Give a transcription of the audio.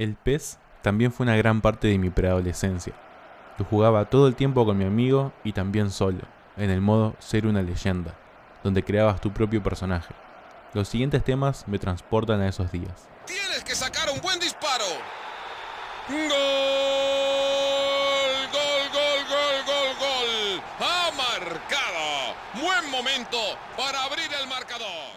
El PES también fue una gran parte de mi preadolescencia. Lo jugaba todo el tiempo con mi amigo y también solo, en el modo ser una leyenda, donde creabas tu propio personaje. Los siguientes temas me transportan a esos días. Tienes que sacar un buen disparo. ¡Gol! ¡Gol, gol, gol, gol, gol! ¡Ha marcado! Buen momento para abrir el marcador.